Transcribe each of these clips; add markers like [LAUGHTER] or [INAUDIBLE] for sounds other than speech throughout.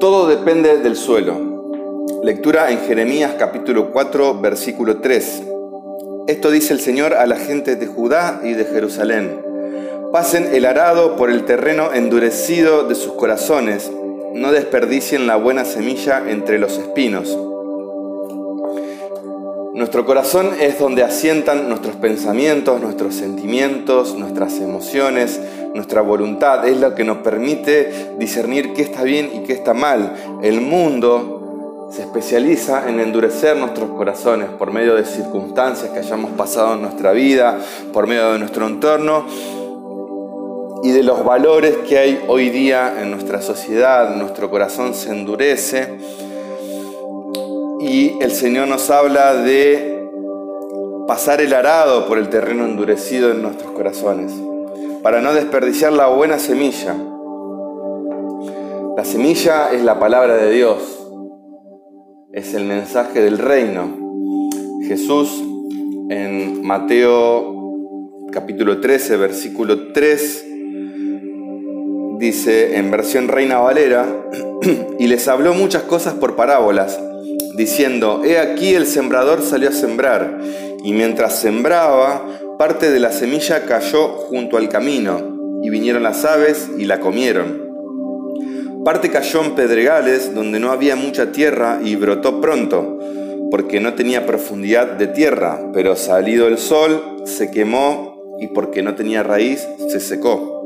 Todo depende del suelo. Lectura en Jeremías capítulo 4, versículo 3. Esto dice el Señor a la gente de Judá y de Jerusalén. Pasen el arado por el terreno endurecido de sus corazones, no desperdicien la buena semilla entre los espinos. Nuestro corazón es donde asientan nuestros pensamientos, nuestros sentimientos, nuestras emociones, nuestra voluntad. Es lo que nos permite discernir qué está bien y qué está mal. El mundo se especializa en endurecer nuestros corazones por medio de circunstancias que hayamos pasado en nuestra vida, por medio de nuestro entorno y de los valores que hay hoy día en nuestra sociedad. Nuestro corazón se endurece y el Señor nos habla de pasar el arado por el terreno endurecido en nuestros corazones, para no desperdiciar la buena semilla. La semilla es la palabra de Dios, es el mensaje del reino. Jesús en Mateo capítulo 13, versículo 3, dice en versión Reina Valera, [CLEARS THROAT] y les habló muchas cosas por parábolas diciendo, He aquí el sembrador salió a sembrar, y mientras sembraba, parte de la semilla cayó junto al camino, y vinieron las aves y la comieron. Parte cayó en pedregales donde no había mucha tierra y brotó pronto, porque no tenía profundidad de tierra, pero salido el sol se quemó y porque no tenía raíz se secó.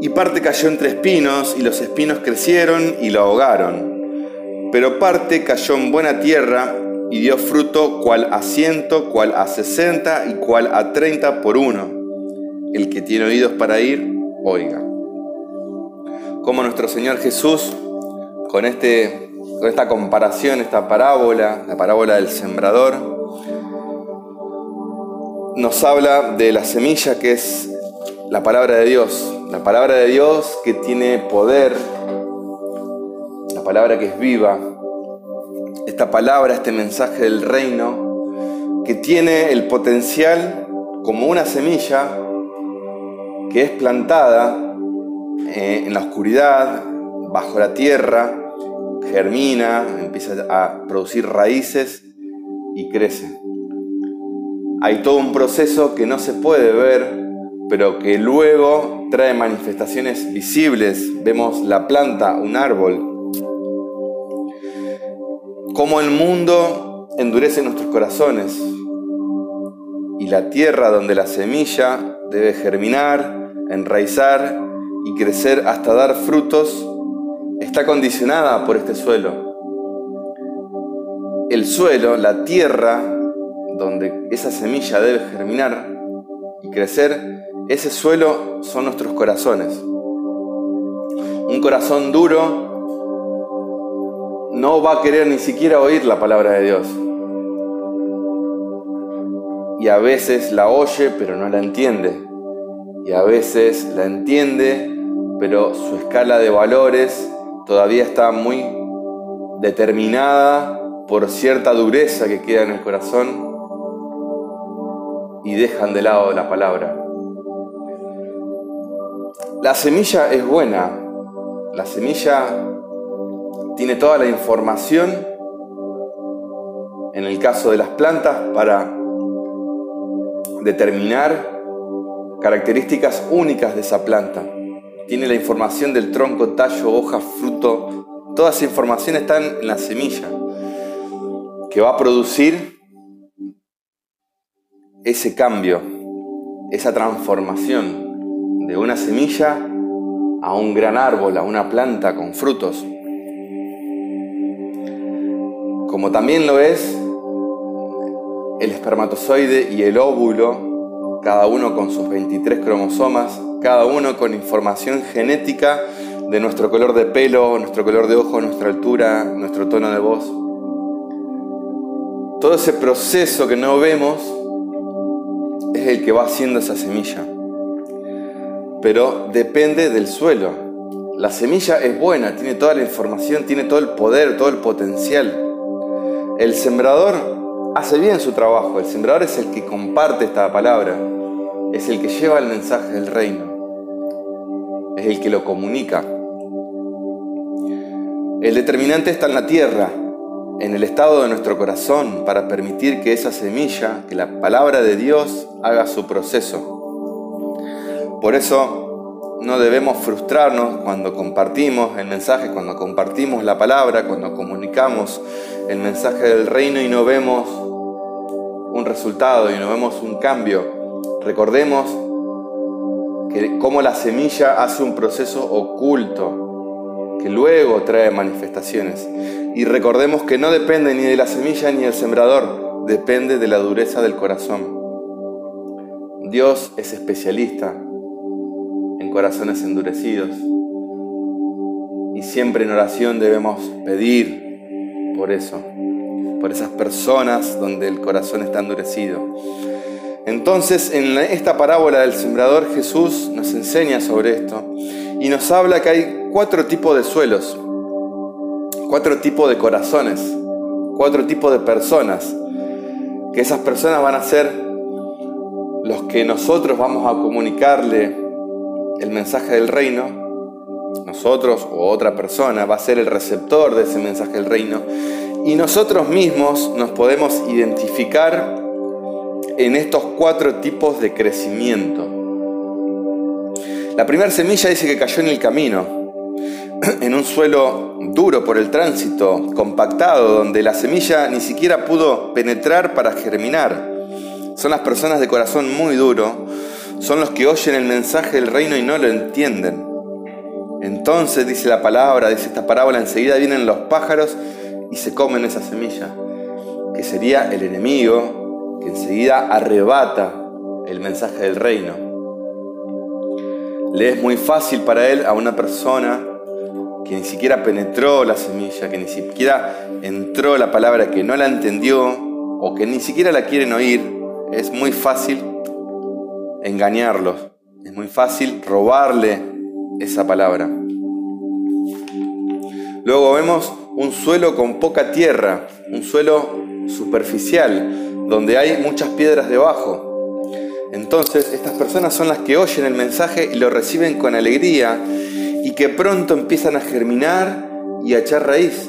Y parte cayó entre espinos y los espinos crecieron y lo ahogaron pero parte cayó en buena tierra y dio fruto cual a ciento, cual a sesenta y cual a treinta por uno. El que tiene oídos para ir, oiga. Como nuestro Señor Jesús, con, este, con esta comparación, esta parábola, la parábola del sembrador, nos habla de la semilla que es la palabra de Dios, la palabra de Dios que tiene poder, palabra que es viva, esta palabra, este mensaje del reino, que tiene el potencial como una semilla que es plantada eh, en la oscuridad, bajo la tierra, germina, empieza a producir raíces y crece. Hay todo un proceso que no se puede ver, pero que luego trae manifestaciones visibles. Vemos la planta, un árbol, cómo el mundo endurece nuestros corazones y la tierra donde la semilla debe germinar, enraizar y crecer hasta dar frutos está condicionada por este suelo. El suelo, la tierra donde esa semilla debe germinar y crecer, ese suelo son nuestros corazones. Un corazón duro no va a querer ni siquiera oír la palabra de Dios. Y a veces la oye pero no la entiende. Y a veces la entiende pero su escala de valores todavía está muy determinada por cierta dureza que queda en el corazón y dejan de lado la palabra. La semilla es buena, la semilla tiene toda la información, en el caso de las plantas, para determinar características únicas de esa planta. Tiene la información del tronco, tallo, hoja, fruto. Toda esa información está en la semilla, que va a producir ese cambio, esa transformación de una semilla a un gran árbol, a una planta con frutos. Como también lo es el espermatozoide y el óvulo, cada uno con sus 23 cromosomas, cada uno con información genética de nuestro color de pelo, nuestro color de ojo, nuestra altura, nuestro tono de voz. Todo ese proceso que no vemos es el que va haciendo esa semilla. Pero depende del suelo. La semilla es buena, tiene toda la información, tiene todo el poder, todo el potencial. El sembrador hace bien su trabajo, el sembrador es el que comparte esta palabra, es el que lleva el mensaje del reino, es el que lo comunica. El determinante está en la tierra, en el estado de nuestro corazón, para permitir que esa semilla, que la palabra de Dios, haga su proceso. Por eso no debemos frustrarnos cuando compartimos el mensaje, cuando compartimos la palabra, cuando comunicamos el mensaje del reino y no vemos un resultado y no vemos un cambio. Recordemos que cómo la semilla hace un proceso oculto que luego trae manifestaciones. Y recordemos que no depende ni de la semilla ni del sembrador, depende de la dureza del corazón. Dios es especialista corazones endurecidos y siempre en oración debemos pedir por eso, por esas personas donde el corazón está endurecido. Entonces, en esta parábola del sembrador, Jesús nos enseña sobre esto y nos habla que hay cuatro tipos de suelos, cuatro tipos de corazones, cuatro tipos de personas, que esas personas van a ser los que nosotros vamos a comunicarle el mensaje del reino, nosotros o otra persona va a ser el receptor de ese mensaje del reino, y nosotros mismos nos podemos identificar en estos cuatro tipos de crecimiento. La primera semilla dice que cayó en el camino, en un suelo duro por el tránsito, compactado, donde la semilla ni siquiera pudo penetrar para germinar. Son las personas de corazón muy duro, son los que oyen el mensaje del reino y no lo entienden. Entonces dice la palabra, dice esta parábola, enseguida vienen los pájaros y se comen esa semilla, que sería el enemigo, que enseguida arrebata el mensaje del reino. Le es muy fácil para él a una persona que ni siquiera penetró la semilla, que ni siquiera entró la palabra, que no la entendió o que ni siquiera la quieren oír, es muy fácil engañarlos, es muy fácil robarle esa palabra. Luego vemos un suelo con poca tierra, un suelo superficial, donde hay muchas piedras debajo. Entonces, estas personas son las que oyen el mensaje y lo reciben con alegría y que pronto empiezan a germinar y a echar raíz.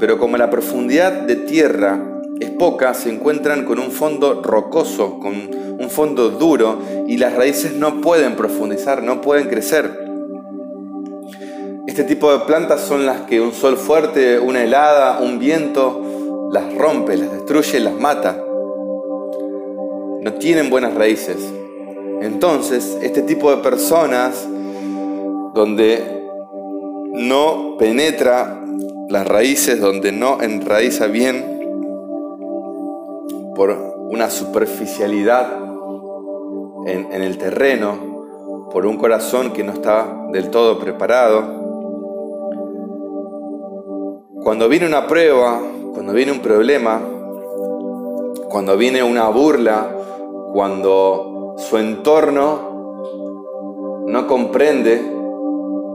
Pero como la profundidad de tierra es poca, se encuentran con un fondo rocoso, con un fondo duro y las raíces no pueden profundizar, no pueden crecer. Este tipo de plantas son las que un sol fuerte, una helada, un viento las rompe, las destruye, las mata. No tienen buenas raíces. Entonces, este tipo de personas donde no penetra las raíces, donde no enraiza bien por una superficialidad en, el terreno, por un corazón que no está del todo preparado. Cuando viene una prueba, cuando viene un problema, cuando viene una burla, cuando su entorno no comprende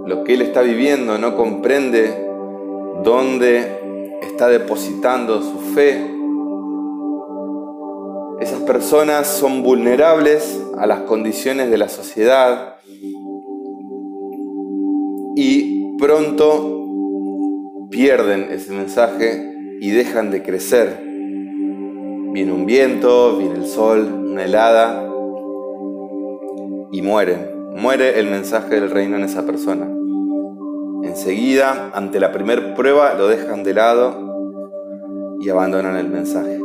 lo que él está viviendo, no comprende dónde está depositando su fe, esas personas son vulnerables a las condiciones de la sociedad y pronto pierden ese mensaje y dejan de crecer. Viene un viento, viene el sol, una helada y mueren. Muere el mensaje del reino en esa persona. Enseguida, ante la primera prueba, lo dejan de lado y abandonan el mensaje.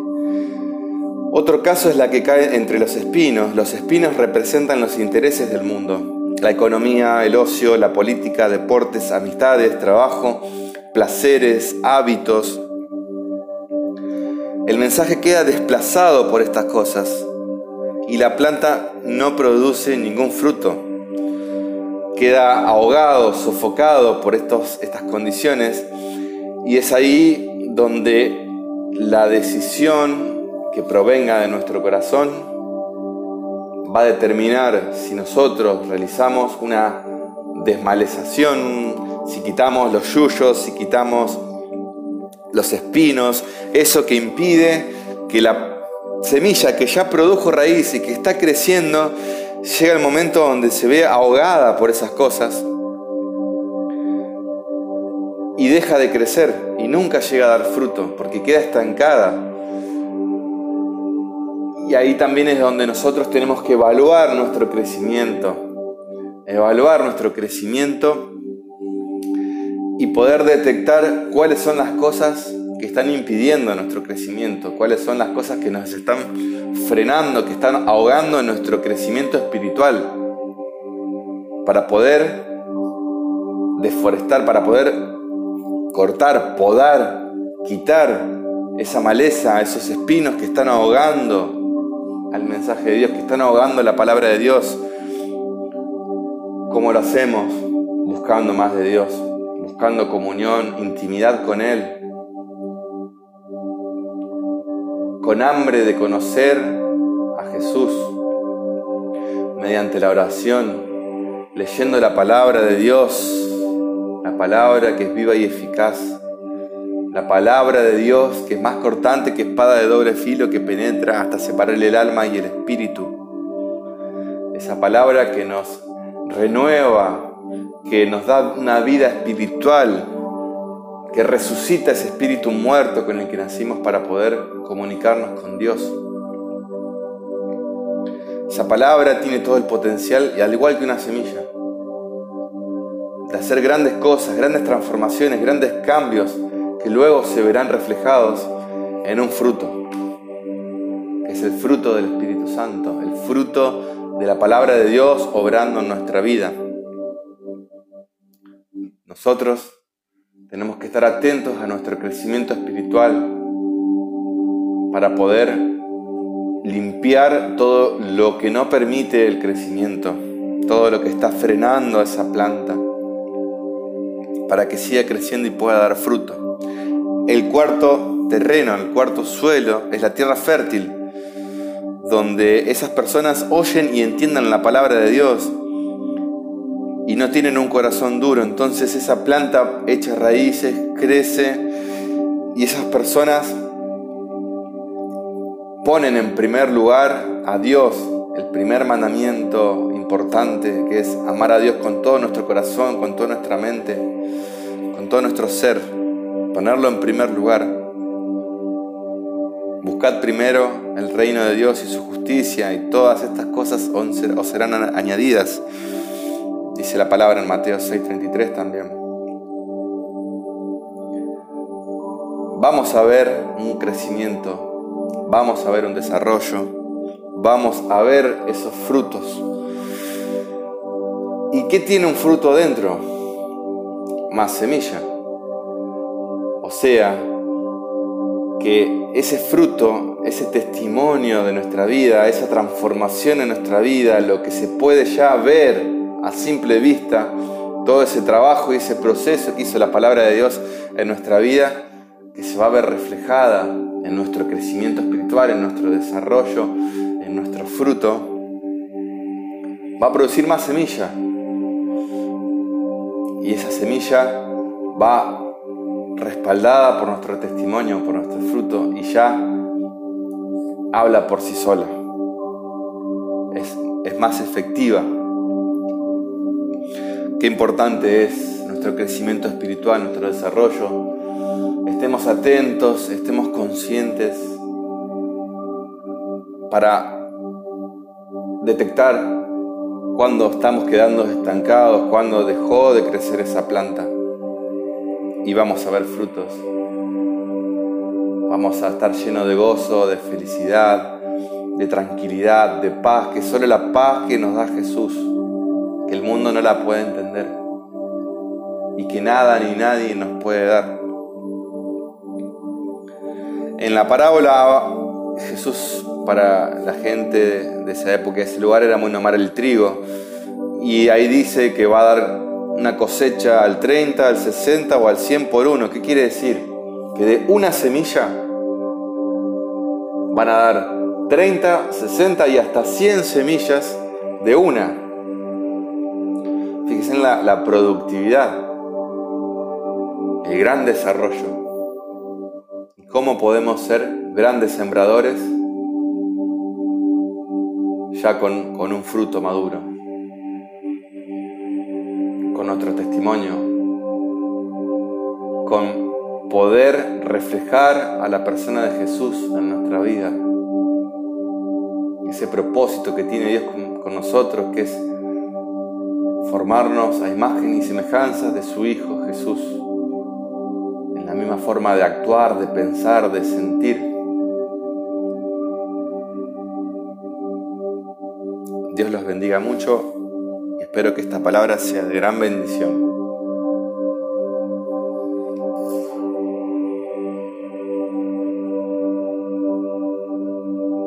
Otro caso es la que cae entre los espinos. Los espinos representan los intereses del mundo. La economía, el ocio, la política, deportes, amistades, trabajo, placeres, hábitos, el mensaje queda desplazado por estas cosas y la planta no produce ningún fruto. Queda ahogado, sofocado por estos, estas condiciones y es ahí donde la decisión que provenga de nuestro corazón va a determinar si nosotros realizamos una desmalezación, si quitamos los yuyos, si quitamos los espinos, eso que impide que la semilla que ya produjo raíz y que está creciendo, llega el momento donde se ve ahogada por esas cosas. y deja de crecer y nunca llega a dar fruto porque queda estancada. Y ahí también es donde nosotros tenemos que evaluar nuestro crecimiento, evaluar nuestro crecimiento y poder detectar cuáles son las cosas que están impidiendo nuestro crecimiento, cuáles son las cosas que nos están frenando, que están ahogando nuestro crecimiento espiritual, para poder deforestar, para poder cortar, podar, quitar esa maleza, esos espinos que están ahogando al mensaje de Dios, que están ahogando la palabra de Dios. ¿Cómo lo hacemos? Buscando más de Dios, buscando comunión, intimidad con Él, con hambre de conocer a Jesús mediante la oración, leyendo la palabra de Dios, la palabra que es viva y eficaz, la palabra de Dios que es más cortante que espada de doble filo que penetra hasta separar el alma y el espíritu. Esa palabra que nos renueva, que nos da una vida espiritual, que resucita ese espíritu muerto con el que nacimos para poder comunicarnos con Dios. Esa palabra tiene todo el potencial, y al igual que una semilla, de hacer grandes cosas, grandes transformaciones, grandes cambios que luego se verán reflejados en un fruto, que es el fruto del Espíritu Santo, el fruto de la palabra de Dios obrando en nuestra vida. Nosotros tenemos que estar atentos a nuestro crecimiento espiritual para poder limpiar todo lo que no permite el crecimiento, todo lo que está frenando a esa planta, para que siga creciendo y pueda dar fruto. El cuarto terreno, el cuarto suelo, es la tierra fértil, donde esas personas oyen y entiendan la palabra de Dios y no tienen un corazón duro. Entonces esa planta echa raíces, crece y esas personas ponen en primer lugar a Dios, el primer mandamiento importante que es amar a Dios con todo nuestro corazón, con toda nuestra mente, con todo nuestro ser, ponerlo en primer lugar. Buscad primero el reino de Dios y su justicia y todas estas cosas os serán añadidas. Dice la palabra en Mateo 6:33 también. Vamos a ver un crecimiento, vamos a ver un desarrollo, vamos a ver esos frutos. ¿Y qué tiene un fruto dentro? Más semilla. O sea, que ese fruto, ese testimonio de nuestra vida, esa transformación en nuestra vida, lo que se puede ya ver a simple vista todo ese trabajo y ese proceso que hizo la palabra de Dios en nuestra vida, que se va a ver reflejada en nuestro crecimiento espiritual, en nuestro desarrollo, en nuestro fruto, va a producir más semilla. Y esa semilla va respaldada por nuestro testimonio, por nuestro fruto, y ya habla por sí sola. Es, es más efectiva Qué importante es nuestro crecimiento espiritual, nuestro desarrollo. Estemos atentos, estemos conscientes para detectar cuando estamos quedando estancados, cuando dejó de crecer esa planta. Y vamos a ver frutos. Vamos a estar llenos de gozo, de felicidad, de tranquilidad, de paz, que solo la paz que nos da Jesús que el mundo no la puede entender y que nada ni nadie nos puede dar. En la parábola Jesús para la gente de esa época, de ese lugar, era muy nomar el trigo. Y ahí dice que va a dar una cosecha al 30, al 60 o al 100 por uno. ¿Qué quiere decir? Que de una semilla van a dar 30, 60 y hasta 100 semillas de una. Fíjense en la, productividad, el gran desarrollo. ¿Cómo podemos ser grandes sembradores ya con, con un fruto maduro? Con nuestro testimonio, con poder reflejar a la persona de Jesús en nuestra vida. Ese propósito que tiene Dios con, nosotros, que es formarnos a imagen y semejanza de su Hijo Jesús, en la misma forma de actuar, de pensar, de sentir. Dios los bendiga mucho espero que esta palabra sea de gran bendición.